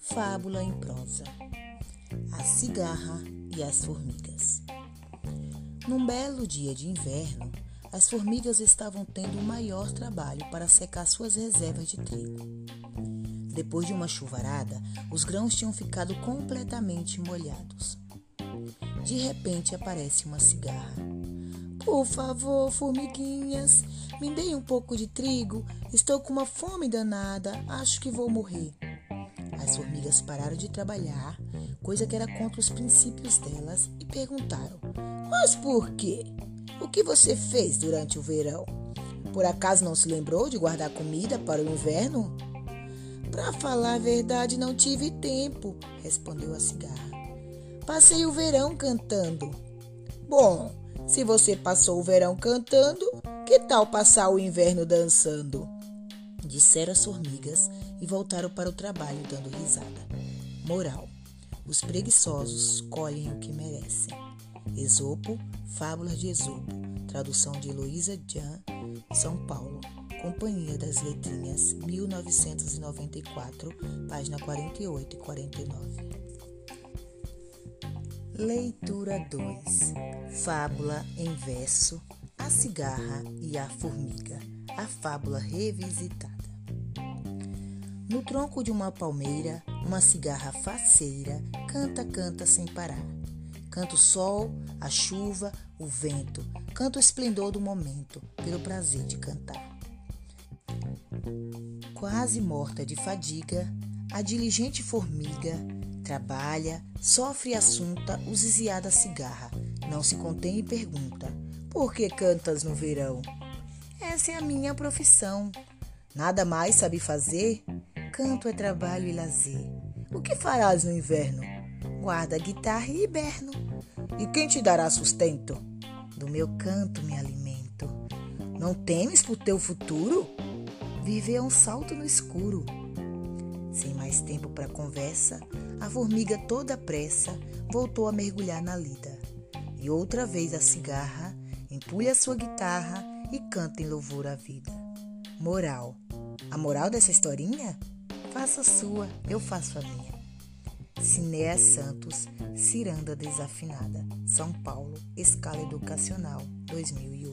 Fábula em prosa: A cigarra e as formigas. Num belo dia de inverno, as formigas estavam tendo o maior trabalho para secar suas reservas de trigo. Depois de uma chuvarada, os grãos tinham ficado completamente molhados. De repente aparece uma cigarra. Por favor, formiguinhas, me deem um pouco de trigo. Estou com uma fome danada. Acho que vou morrer. As formigas pararam de trabalhar, coisa que era contra os princípios delas, e perguntaram: Mas por quê? O que você fez durante o verão? Por acaso não se lembrou de guardar comida para o inverno? Para falar a verdade, não tive tempo, respondeu a cigarra. Passei o verão cantando. Bom, se você passou o verão cantando, que tal passar o inverno dançando? Disseram as formigas e voltaram para o trabalho dando risada. Moral: Os preguiçosos colhem o que merecem. Esopo, Fábulas de Esopo, tradução de Heloísa Jan, São Paulo, Companhia das Letrinhas, 1994, página 48 e 49. Leitura 2 Fábula em verso A Cigarra e a Formiga. A fábula revisitada. No tronco de uma palmeira, uma cigarra faceira canta, canta sem parar. Canta o sol, a chuva, o vento, canta o esplendor do momento, pelo prazer de cantar. Quase morta de fadiga, a diligente formiga trabalha, sofre e assunta o ziziar da cigarra. Não se contém e pergunta: Por que cantas no verão? Essa é a minha profissão. Nada mais sabe fazer? Canto é trabalho e lazer. O que farás no inverno? Guarda a guitarra e hiberno. E quem te dará sustento? Do meu canto me alimento. Não temes por teu futuro? Viver é um salto no escuro. Sem mais tempo para conversa, a formiga toda pressa voltou a mergulhar na lida. E outra vez a cigarra empulha sua guitarra e canta em louvor à vida. Moral. A moral dessa historinha? Faça a sua, eu faço a minha. Cinéa Santos, Ciranda Desafinada, São Paulo, Escala Educacional, 2008.